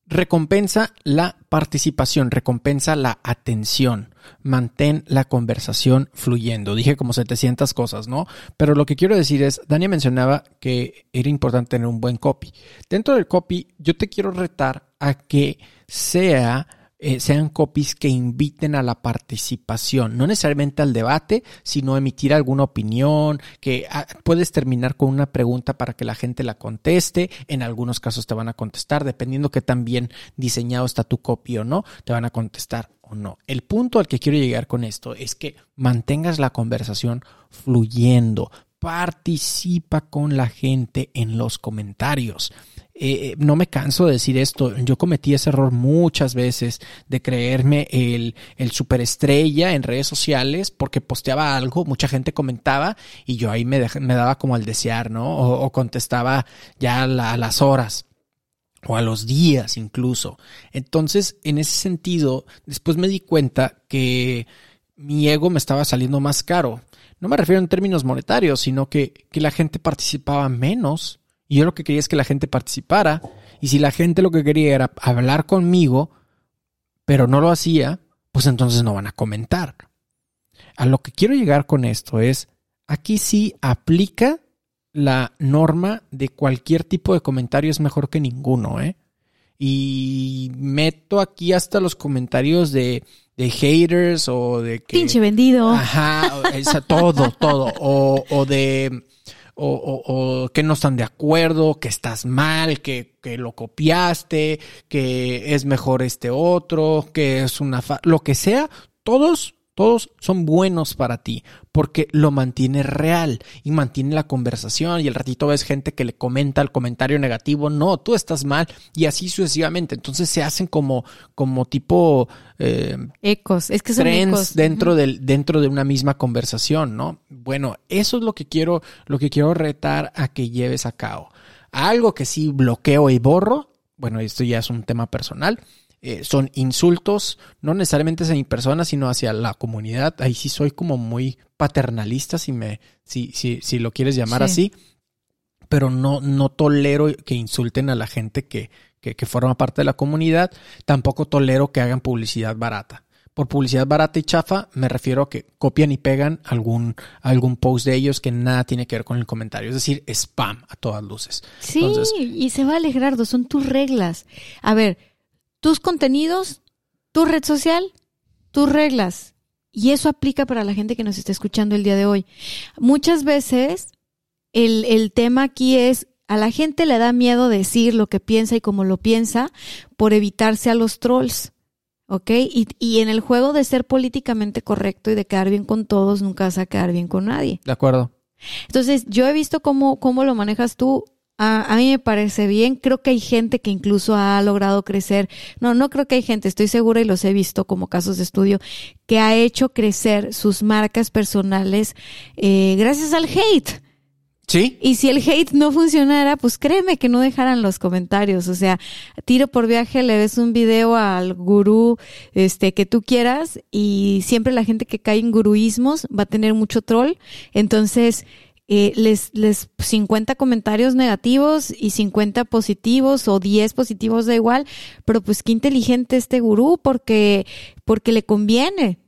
Recompensa la participación, recompensa la atención, mantén la conversación fluyendo. Dije como 700 cosas, ¿no? Pero lo que quiero decir es, Dani mencionaba que era importante tener un buen copy. Dentro del copy, yo te quiero retar a que sea eh, sean copies que inviten a la participación, no necesariamente al debate, sino emitir alguna opinión, que ah, puedes terminar con una pregunta para que la gente la conteste, en algunos casos te van a contestar, dependiendo que tan bien diseñado está tu copy o no, te van a contestar o no. El punto al que quiero llegar con esto es que mantengas la conversación fluyendo, participa con la gente en los comentarios. Eh, no me canso de decir esto, yo cometí ese error muchas veces de creerme el, el superestrella en redes sociales porque posteaba algo, mucha gente comentaba y yo ahí me, me daba como al desear, ¿no? O, contestaba ya a las horas o a los días incluso. Entonces, en ese sentido, después me di cuenta que mi ego me estaba saliendo más caro. No me refiero en términos monetarios, sino que, que la gente participaba menos y yo lo que quería es que la gente participara. Y si la gente lo que quería era hablar conmigo, pero no lo hacía, pues entonces no van a comentar. A lo que quiero llegar con esto es, aquí sí aplica la norma de cualquier tipo de comentario es mejor que ninguno, ¿eh? Y meto aquí hasta los comentarios de, de haters o de que... Pinche vendido. Ajá, todo, todo. O, o de o, o, o que no están de acuerdo, que estás mal, que, que lo copiaste, que es mejor este otro, que es una... Fa lo que sea, todos todos son buenos para ti porque lo mantiene real y mantiene la conversación y el ratito ves gente que le comenta el comentario negativo, no, tú estás mal y así sucesivamente. Entonces se hacen como, como tipo eh, ecos, es que son trends ecos. dentro del, dentro de una misma conversación, ¿no? Bueno, eso es lo que quiero, lo que quiero retar a que lleves a cabo. Algo que sí bloqueo y borro, bueno, esto ya es un tema personal eh, son insultos, no necesariamente hacia mi persona, sino hacia la comunidad. Ahí sí soy como muy paternalista, si me, si, si, si lo quieres llamar sí. así. Pero no, no tolero que insulten a la gente que, que, que forma parte de la comunidad. Tampoco tolero que hagan publicidad barata. Por publicidad barata y chafa me refiero a que copian y pegan algún, algún post de ellos que nada tiene que ver con el comentario. Es decir, spam a todas luces. Sí, Entonces, y se vale, Gerardo, son tus reglas. A ver, tus contenidos, tu red social, tus reglas. Y eso aplica para la gente que nos está escuchando el día de hoy. Muchas veces el, el tema aquí es, a la gente le da miedo decir lo que piensa y cómo lo piensa por evitarse a los trolls. ¿Ok? Y, y, en el juego de ser políticamente correcto y de quedar bien con todos, nunca vas a quedar bien con nadie. De acuerdo. Entonces, yo he visto cómo, cómo lo manejas tú. A, a, mí me parece bien. Creo que hay gente que incluso ha logrado crecer. No, no creo que hay gente, estoy segura y los he visto como casos de estudio, que ha hecho crecer sus marcas personales eh, gracias al hate. Sí. Y si el hate no funcionara, pues créeme que no dejaran los comentarios. O sea, tiro por viaje, le ves un video al gurú este, que tú quieras y siempre la gente que cae en guruismos va a tener mucho troll. Entonces, eh, les, les 50 comentarios negativos y 50 positivos o 10 positivos da igual, pero pues qué inteligente este gurú porque, porque le conviene.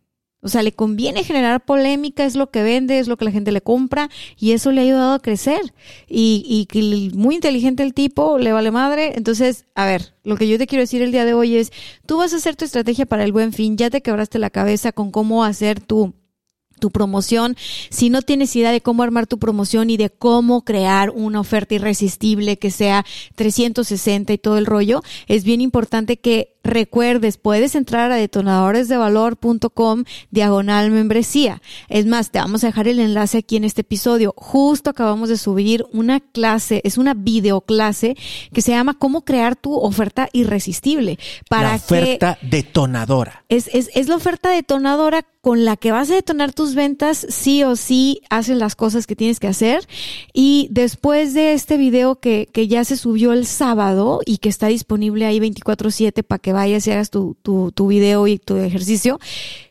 O sea, le conviene generar polémica, es lo que vende, es lo que la gente le compra y eso le ha ayudado a crecer. Y, y muy inteligente el tipo, le vale madre. Entonces, a ver, lo que yo te quiero decir el día de hoy es, tú vas a hacer tu estrategia para el buen fin, ya te quebraste la cabeza con cómo hacer tu tu promoción, si no tienes idea de cómo armar tu promoción y de cómo crear una oferta irresistible que sea 360 y todo el rollo, es bien importante que recuerdes, puedes entrar a detonadoresdevalor.com diagonal membresía. Es más, te vamos a dejar el enlace aquí en este episodio. Justo acabamos de subir una clase, es una videoclase que se llama Cómo crear tu oferta irresistible. Para la oferta que detonadora. Es, es, es la oferta detonadora con la que vas a detonar tus ventas, sí o sí haces las cosas que tienes que hacer. Y después de este video que, que ya se subió el sábado y que está disponible ahí 24/7 para que vayas y hagas tu, tu, tu video y tu ejercicio,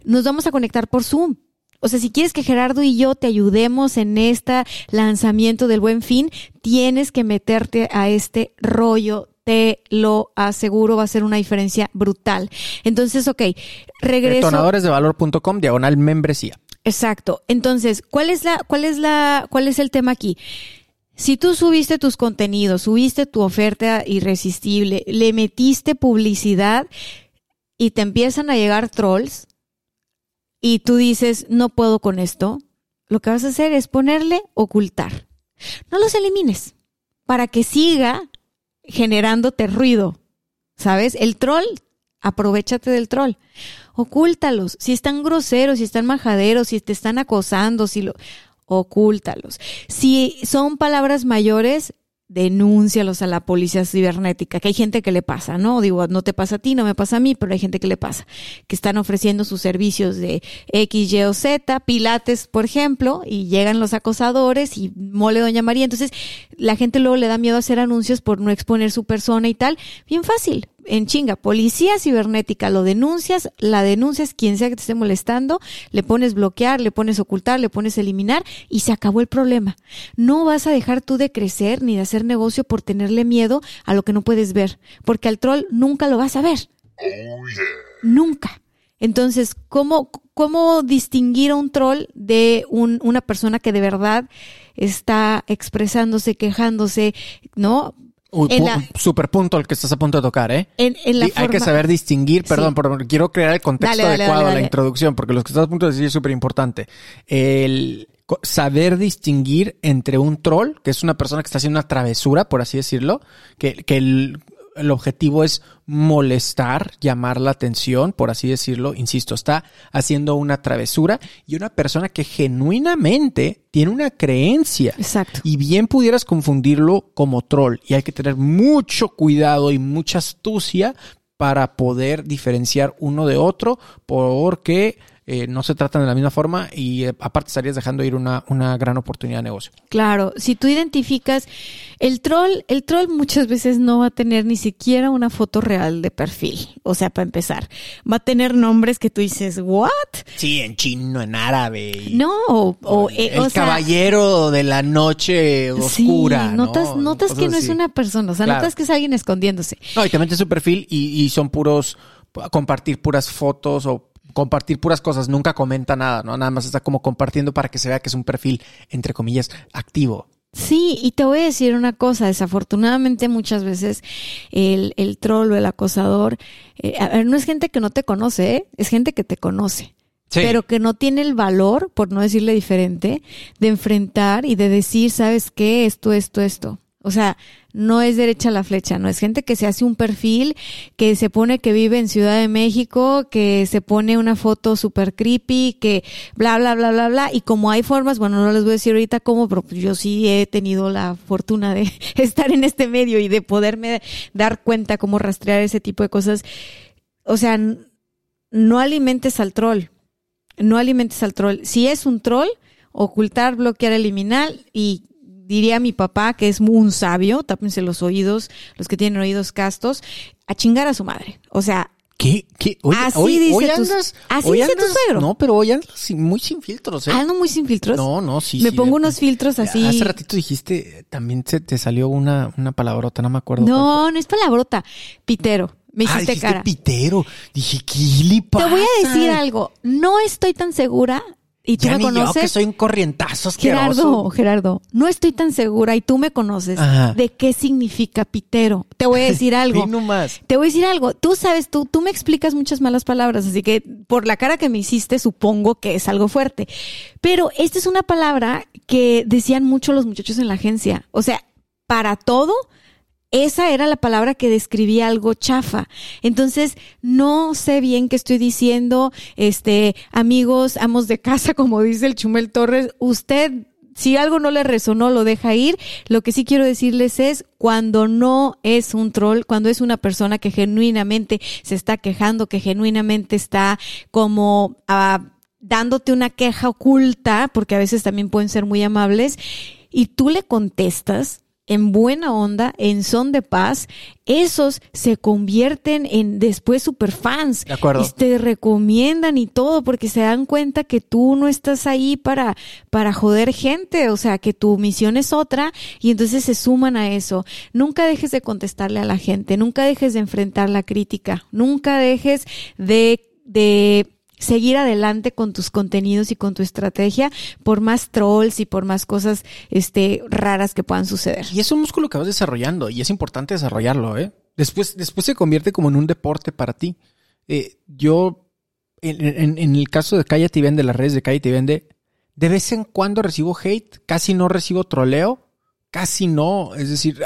nos vamos a conectar por Zoom. O sea, si quieres que Gerardo y yo te ayudemos en este lanzamiento del buen fin, tienes que meterte a este rollo te lo aseguro, va a ser una diferencia brutal. Entonces, ok, regreso. Detonadoresdevalor.com, diagonal membresía. Exacto. Entonces, ¿cuál es la, cuál es la, cuál es el tema aquí? Si tú subiste tus contenidos, subiste tu oferta irresistible, le metiste publicidad y te empiezan a llegar trolls y tú dices, no puedo con esto, lo que vas a hacer es ponerle ocultar. No los elimines para que siga generándote ruido. ¿Sabes? El troll, aprovechate del troll. Ocúltalos. Si están groseros, si están majaderos, si te están acosando, si lo ocúltalos. Si son palabras mayores, denúncialos a la policía cibernética, que hay gente que le pasa, ¿no? Digo, no te pasa a ti, no me pasa a mí, pero hay gente que le pasa, que están ofreciendo sus servicios de X, Y o Z, pilates, por ejemplo, y llegan los acosadores y mole Doña María. Entonces, la gente luego le da miedo hacer anuncios por no exponer su persona y tal. Bien fácil, en chinga, policía cibernética, lo denuncias, la denuncias, quien sea que te esté molestando, le pones bloquear, le pones ocultar, le pones eliminar y se acabó el problema. No vas a dejar tú de crecer ni de hacer negocio por tenerle miedo a lo que no puedes ver, porque al troll nunca lo vas a ver. Oh, yeah. Nunca. Entonces, ¿cómo, ¿cómo distinguir a un troll de un, una persona que de verdad está expresándose, quejándose, ¿no? Uy, la, super punto el que estás a punto de tocar, ¿eh? En, en la Hay forma, que saber distinguir, perdón, sí. pero quiero crear el contexto dale, dale, adecuado dale, a la introducción, porque lo que estás a punto de decir es súper importante. El saber distinguir entre un troll, que es una persona que está haciendo una travesura, por así decirlo, que, que el, el objetivo es molestar, llamar la atención, por así decirlo, insisto, está haciendo una travesura, y una persona que genuinamente tiene una creencia. Exacto. Y bien pudieras confundirlo como troll. Y hay que tener mucho cuidado y mucha astucia para poder diferenciar uno de otro, porque eh, no se tratan de la misma forma y eh, aparte estarías dejando ir una, una gran oportunidad de negocio. Claro, si tú identificas el troll, el troll muchas veces no va a tener ni siquiera una foto real de perfil. O sea, para empezar, va a tener nombres que tú dices, ¿what? Sí, en chino, en árabe. y- No, o, o, eh, el o sea, caballero de la noche oscura. Sí, notas, ¿no? notas que no es una persona, o sea, Claro. notas que es alguien escondiéndose. No, y te metes su perfil y, y son puros, compartir puras fotos o compartir puras cosas, nunca comenta nada, ¿no? Nada más está como compartiendo para que se vea que es un perfil, entre comillas, activo. Sí, y te voy a decir una cosa, desafortunadamente muchas veces el, el troll o el acosador, eh, a ver, no es gente que no te conoce, ¿eh? es gente que te conoce. Sí. pero que no tiene el valor, por no decirle diferente, de enfrentar y de decir, ¿sabes qué? Esto, esto, esto. O sea, no es derecha la flecha, no es gente que se hace un perfil, que se pone que vive en Ciudad de México, que se pone una foto super creepy, que bla, bla, bla, bla, bla. Y como hay formas, bueno, no les voy a decir ahorita cómo, pero pues yo sí he tenido la fortuna de estar en este medio y de poderme dar cuenta cómo rastrear ese tipo de cosas. O sea, no alimentes al troll no alimentes al troll. Si es un troll, ocultar, bloquear, eliminar y diría mi papá que es un sabio, tápense los oídos, los que tienen oídos castos, a chingar a su madre. O sea, ¿Qué? ¿Qué? Oye, Así hoy, dice hoy tu- andas, así hoy dice tu andas- suegro. No, pero hoy andas sin- muy sin filtros, ¿eh? ando muy sin filtros. No, no, sí. Me sí, pongo unos filtros así. Hace ratito dijiste, también se te salió una, una palabrota, no me acuerdo. No, no es palabrota. Pitero. Me Ah, hiciste dijiste cara. pitero. Dije, ¿qué le Te voy a decir algo. No estoy tan segura. Y tú Ya me yo, conoces. que soy un corrientazo asqueroso. Gerardo, Gerardo, no estoy tan segura y tú me conoces Ajá. de qué significa pitero. Te voy a decir algo. Di nomás. Te voy a decir algo. Tú sabes, tú, tú me explicas muchas malas palabras, así que por la cara que me hiciste, supongo que es algo fuerte. Pero esta es una palabra que decían mucho los muchachos en la agencia. O sea, para todo, esa era la palabra que describía algo chafa. Entonces, no sé bien qué estoy diciendo. Este, amigos, amos de casa, como dice el Chumel Torres, usted si algo no le resonó, lo deja ir. Lo que sí quiero decirles es cuando no es un troll, cuando es una persona que genuinamente se está quejando, que genuinamente está como ah, dándote una queja oculta, porque a veces también pueden ser muy amables, y tú le contestas en buena onda, en son de paz, esos se convierten en después superfans. De acuerdo. Y te recomiendan y todo porque se dan cuenta que tú no estás ahí para, para joder gente, o sea, que tu misión es otra y entonces se suman a eso. Nunca dejes de contestarle a la gente, nunca dejes de enfrentar la crítica, nunca dejes de, de seguir adelante con tus contenidos y con tu estrategia por más trolls y por más cosas este raras que puedan suceder. Y es un músculo que vas desarrollando y es importante desarrollarlo, ¿eh? Después, después se convierte como en un deporte para ti. Eh, yo, en, en- en el caso de Cállate y Vende, las redes de Cállate y Vende, de vez en cuando recibo hate, casi no recibo troleo, casi no. Es decir,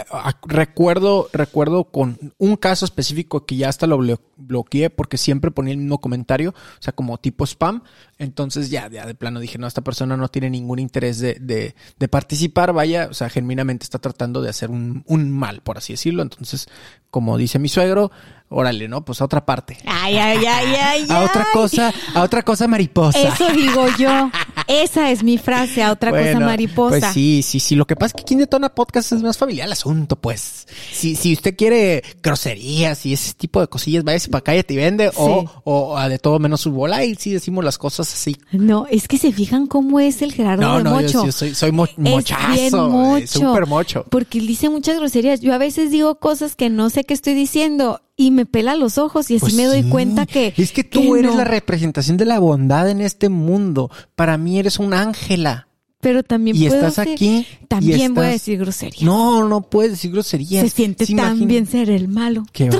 recuerdo, recuerdo con un caso específico que ya hasta lo blo- bloqueé porque siempre ponía el mismo comentario, o sea, como tipo spam. Entonces ya, ya de plano dije, no, esta persona no tiene ningún interés de, de, de participar, vaya, o sea, genuinamente está tratando de hacer un, un mal, por así decirlo. Entonces, como dice mi suegro, órale, ¿no? Pues a otra parte. Ay, ay, ay, ay, A otra cosa, a otra cosa mariposa. Eso digo yo. Esa es mi frase, a otra cosa mariposa. Pues sí, sí, sí. Lo que pasa es que aquí en Detona Podcast es más familiar el asunto, pues. Si, si usted quiere groserías y ese tipo de cosillas, váyase para cállate y vende o, Sí. o a de todo menos su bola y sí decimos las cosas así. No, es que se fijan cómo es el Gerardo No, de no, Mocho. yo soy, soy mo- Es mochazo. bien mocho. Súper mocho. Porque él dice muchas groserías. Yo a veces digo cosas que no sé qué estoy diciendo y me pela los ojos y así Pues me doy sí. cuenta que... Es que tú eres no. la representación de la bondad en este mundo. Para mí eres un ángela. Pero también Y puedo estás ser- aquí. y También voy a decir groserías. No, no puedes decir groserías. Se siente tan imagina- bien ser el malo. Qué.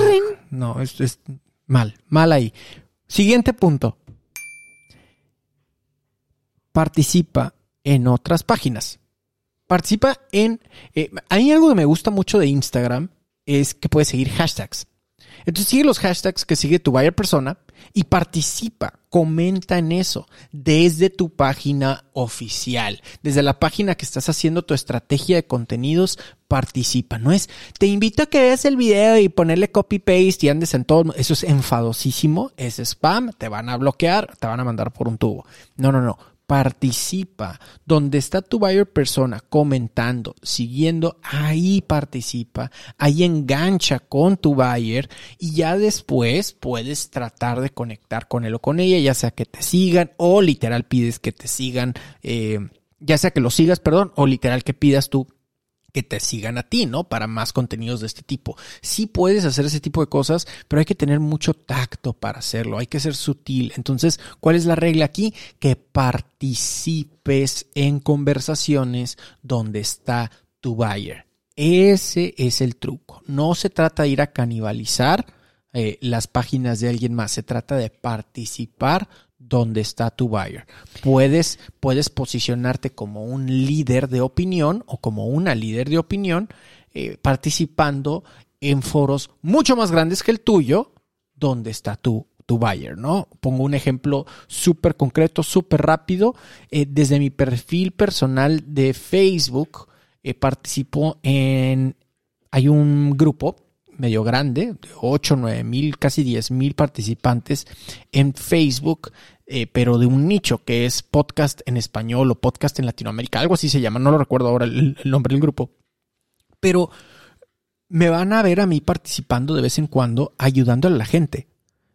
No, es, es mal, mal ahí. Siguiente punto. Participa en otras páginas. Participa en... Eh, hay algo que me gusta mucho de Instagram, es que puedes seguir hashtags. Entonces sigue los hashtags que sigue tu buyer persona y participa, comenta en eso desde tu página oficial, desde la página que estás haciendo tu estrategia de contenidos, participa. No es, te invito a que veas el video y ponerle copy paste y andes en todo. Eso es enfadosísimo, es spam, te van a bloquear, te van a mandar por un tubo. No, no, no participa. Donde está tu buyer persona comentando, siguiendo, ahí participa, ahí engancha con tu buyer y ya después puedes tratar de conectar con él o con ella, ya sea que te sigan o literal pides que te sigan, eh, ya sea que lo sigas, perdón, o literal que pidas tú que te sigan a ti, ¿no? Para más contenidos de este tipo. Sí puedes hacer ese tipo de cosas, pero hay que tener mucho tacto para hacerlo, hay que ser sutil. Entonces, ¿cuál es la regla aquí? Que participes en conversaciones donde está tu buyer. Ese es el truco. No se trata de ir a canibalizar eh, las páginas de alguien más, se trata de participar donde está tu buyer. Puedes, puedes posicionarte como un líder de opinión o como una líder de opinión eh, participando en foros mucho más grandes que el tuyo, donde está tu, tu buyer, ¿no? Pongo un ejemplo súper concreto, súper rápido. Eh, desde mi perfil personal de Facebook, eh, participo en, hay un grupo medio grande, de 8, 9 mil, casi 10 mil participantes en Facebook eh, pero de un nicho que es podcast en español o podcast en Latinoamérica, algo así se llama, no lo recuerdo ahora el, nombre del grupo. Pero me van a ver a mí participando de vez en cuando, ayudando a la gente.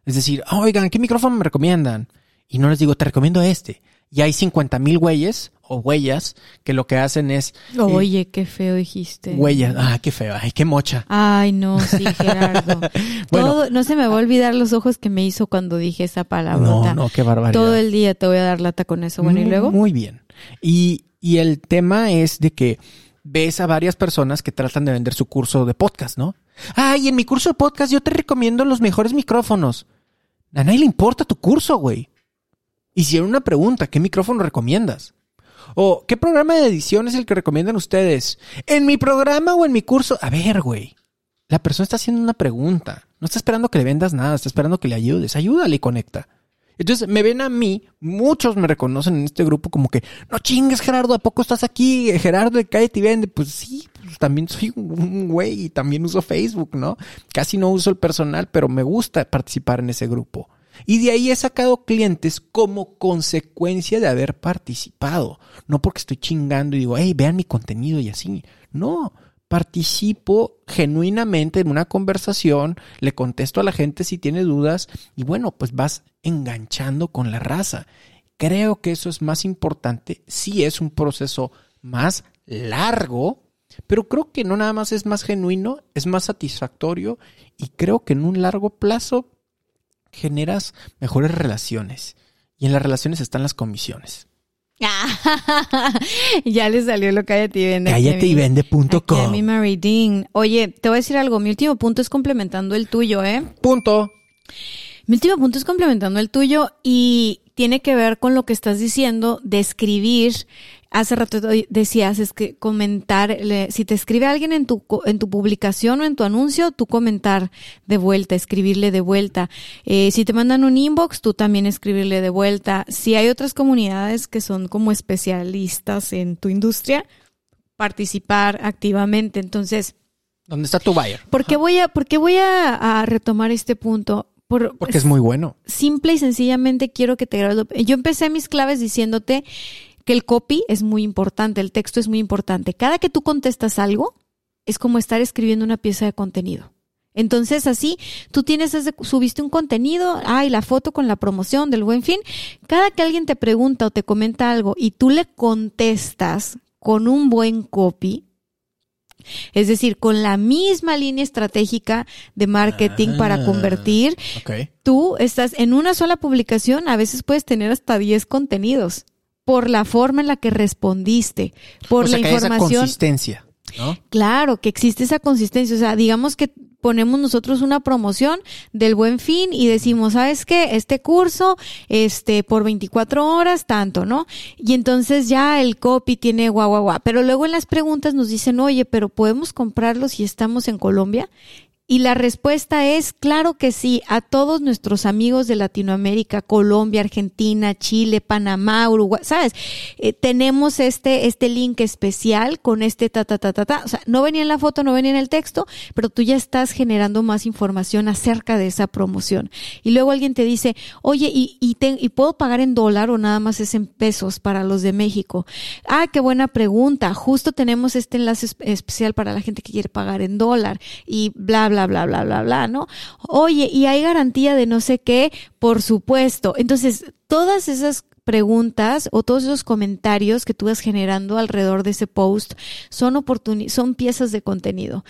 Es decir, oigan, ¿qué micrófono me recomiendan? Y no les digo, te recomiendo este. Y hay 50 mil güeyes o huellas que lo que hacen es... Eh, Oye, qué feo dijiste. Huellas, ah, qué feo, ay, qué mocha. Ay, no, sí, Gerardo. Todo, no se me va a olvidar los ojos que me hizo cuando dije esa palabra. No, no, qué barbaridad. Todo el día te voy a dar lata con eso. Bueno, ¿y luego? Muy bien. Y, y el tema es de que ves a varias personas que tratan de vender su curso de podcast, ¿no? Ay, en mi curso de podcast yo te recomiendo los mejores micrófonos. A nadie le importa tu curso, güey. Hicieron una pregunta, ¿qué micrófono recomiendas? O, ¿qué programa de edición es el que recomiendan ustedes? ¿En mi programa o en mi curso? A ver, güey. La persona está haciendo una pregunta. No está esperando que le vendas nada, está esperando que le ayudes. Ayúdale y conecta. Entonces me ven a mí, muchos me reconocen en este grupo como que, no chingues Gerardo, ¿a poco estás aquí? Gerardo Calle y Vende. Pues sí, pues también soy un güey y también uso Facebook, ¿no? Casi no uso el personal, pero me gusta participar en ese grupo. Y de ahí he sacado clientes como consecuencia de haber participado. No porque estoy chingando y digo, hey, vean mi contenido y así. No, participo genuinamente en una conversación, le contesto a la gente si tiene dudas y bueno, pues vas enganchando con la raza. Creo que eso es más importante. Sí es un proceso más largo, pero creo que no nada más es más genuino, es más satisfactorio y creo que en un largo plazo generas mejores relaciones. Y en las relaciones están las comisiones. ya le salió lo cállate y vende. Cállate y vende.com. Oye, te voy a decir algo. Mi último punto es complementando el tuyo, ¿eh? Punto. Mi último punto es complementando el tuyo y tiene que ver con lo que estás diciendo de escribir Hace rato decías, es que comentar, si te escribe alguien en tu, en tu publicación o en tu anuncio, tú comentar de vuelta, escribirle de vuelta. Eh, si te mandan un inbox, tú también escribirle de vuelta. Si hay otras comunidades que son como especialistas en tu industria, participar activamente. Entonces, ¿dónde está tu buyer? ¿Por qué voy a, por qué voy a, retomar este punto? Porque es muy bueno. Simple y sencillamente quiero que te grabes. Yo empecé mis claves diciéndote que el copy es muy importante, el texto es muy importante. Cada que tú contestas algo, es como estar escribiendo una pieza de contenido. Entonces, así, tú tienes, subiste un contenido, ay, la foto con la promoción del buen fin. Cada que alguien te pregunta o te comenta algo y tú le contestas con un buen copy, es decir, con la misma línea estratégica de marketing para ah, convertir, tú estás en una sola publicación, a veces puedes tener hasta 10 contenidos por la forma en la que respondiste, por la información. consistencia. ¿No? Claro, que existe esa consistencia. O sea, digamos que ponemos nosotros una promoción del buen fin y decimos, ¿sabes qué? Este curso, este, por 24 horas, tanto, ¿no? Y entonces ya el copy tiene guau, guau, guau. Pero luego en las preguntas nos dicen, oye, pero ¿podemos comprarlo si estamos en Colombia? Y la respuesta es, claro que sí, a todos nuestros amigos de Latinoamérica, Colombia, Argentina, Chile, Panamá, Uruguay, ¿sabes? Eh, tenemos este, este link especial con este ta, ta, ta, ta, ta. O sea, no venía en la foto, no venía en el texto, pero tú ya estás generando más información acerca de esa promoción. Y luego alguien te dice, oye, ¿y, y, y puedo pagar en dólar o nada más es en pesos para los de México? Ah, qué buena pregunta. Justo tenemos este enlace especial para la gente que quiere pagar en dólar y bla, bla bla, bla, bla, bla, ¿no? Oye, ¿y hay garantía de no sé qué? Por supuesto. Entonces, todas esas preguntas o todos esos comentarios que tú vas generando alrededor de ese post son son piezas de contenido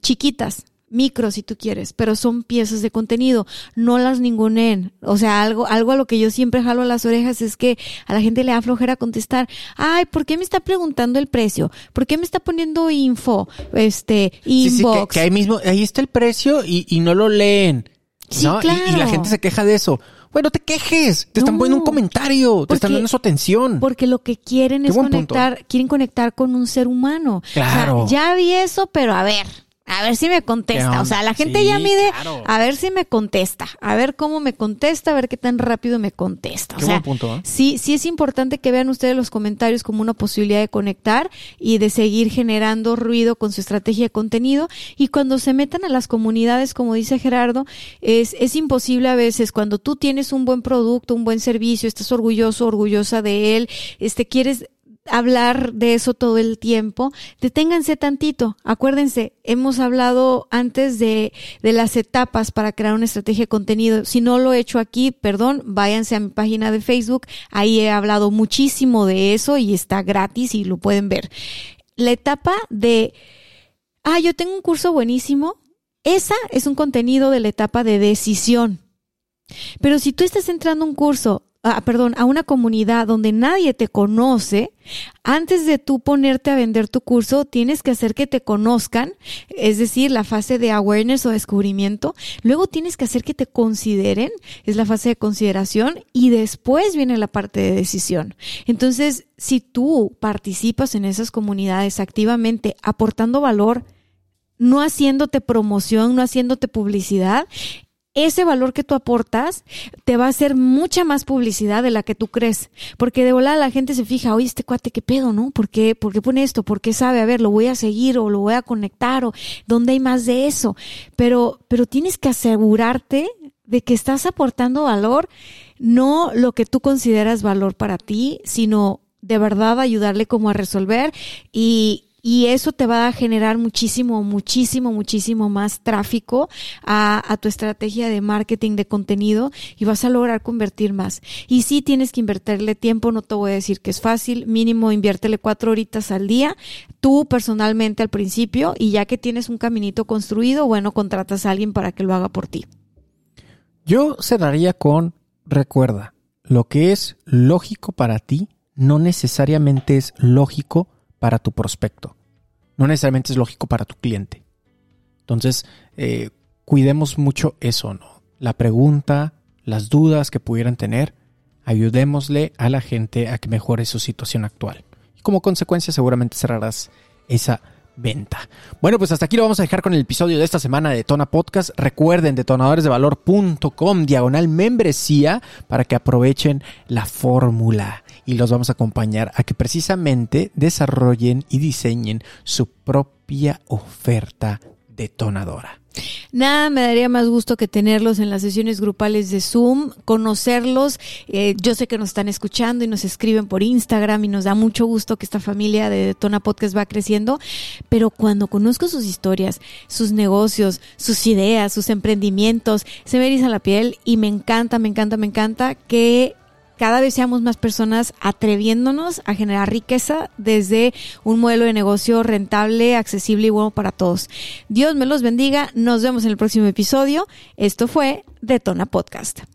chiquitas, micro si tú quieres, pero son piezas de contenido, no las ningunen. O sea, algo, algo a lo que yo siempre jalo a las orejas es que a la gente le da flojera contestar, ay, ¿por qué me está preguntando el precio? ¿Por qué me está poniendo info? Este, inbox. que, ahí mismo, ahí está el precio y, y no lo leen. Sí, claro. y, la gente se queja de eso. Bueno, te quejes, te están poniendo un comentario, te están dando su atención. Porque lo que quieren es conectar, quieren conectar con un ser humano. Claro. ya vi eso, pero a ver, a ver si me contesta. O sea, la gente ya mide a ver si me contesta, a ver cómo me contesta, a ver qué tan rápido me contesta. o sea, ¿eh? sí, sí es importante que vean ustedes los comentarios como una posibilidad de conectar y de seguir generando ruido con su estrategia de contenido. Y cuando se metan a las comunidades, como dice Gerardo, es, es imposible a veces cuando tú tienes un buen producto, un buen servicio, estás orgulloso, orgullosa de él, este, quieres hablar de eso todo el tiempo, deténganse tantito. Acuérdense, hemos hablado antes de, de, las etapas para crear una estrategia de contenido. Si no lo he hecho aquí, perdón, váyanse a mi página de Facebook. Ahí he hablado muchísimo de eso y está gratis y lo pueden ver. La etapa de, ah, yo tengo un curso buenísimo. Esa es un contenido de la etapa de decisión. Pero si tú estás entrando a un curso ah, perdón, a una comunidad donde nadie te conoce, antes de tú ponerte a vender tu curso, tienes que hacer que te conozcan, es decir, la fase de awareness o descubrimiento. Luego tienes que hacer que te consideren, es la fase de consideración, y después viene la parte de decisión. Entonces, si tú participas en esas comunidades activamente, aportando valor, no haciéndote promoción, no haciéndote publicidad, ese valor que tú aportas te va a hacer mucha más publicidad de la que tú crees. Porque de volada la gente se fija, oye, este cuate, ¿qué pedo, no? ¿Por qué, ¿Por qué pone esto? ¿Por qué sabe? A ver, lo voy a seguir o lo voy a conectar o dónde hay más de eso. Pero, pero tienes que asegurarte de que estás aportando valor, no lo que tú consideras valor para ti, sino de verdad ayudarle como a resolver y, y eso te va a generar muchísimo, muchísimo, muchísimo más tráfico a, a, tu estrategia de marketing de contenido y vas a lograr convertir más. Y sí tienes que invertirle tiempo, no te voy a decir que es fácil, mínimo inviértele cuatro horitas al día, tú personalmente al principio y ya que tienes un caminito construido, bueno, contratas a alguien para que lo haga por ti. Yo cerraría con, recuerda, lo que es lógico para ti no necesariamente es lógico para tu prospecto. No necesariamente es lógico para tu cliente. Entonces, eh, cuidemos mucho eso, ¿no? La pregunta, las dudas que pudieran tener, ayudémosle a la gente a que mejore su situación actual. Y como consecuencia seguramente cerrarás esa venta. Bueno, pues hasta aquí lo vamos a dejar con el episodio de esta semana de Tona Podcast. Recuerden detonadoresdevalor.com diagonal membresía para que aprovechen la fórmula y los vamos a acompañar a que precisamente desarrollen y diseñen su propia oferta detonadora. Nada me daría más gusto que tenerlos en las sesiones grupales de Zoom, conocerlos. Eh, yo sé que nos están escuchando y nos escriben por Instagram y nos da mucho gusto que esta familia de Detona Podcast va creciendo. Pero cuando conozco sus historias, sus negocios, sus ideas, sus emprendimientos, se me eriza la piel y me encanta, me encanta, me encanta que cada vez seamos más personas atreviéndonos a generar riqueza desde un modelo de negocio rentable, accesible y bueno para todos. Dios me los bendiga. Nos vemos en el próximo episodio. Esto fue Detona Podcast.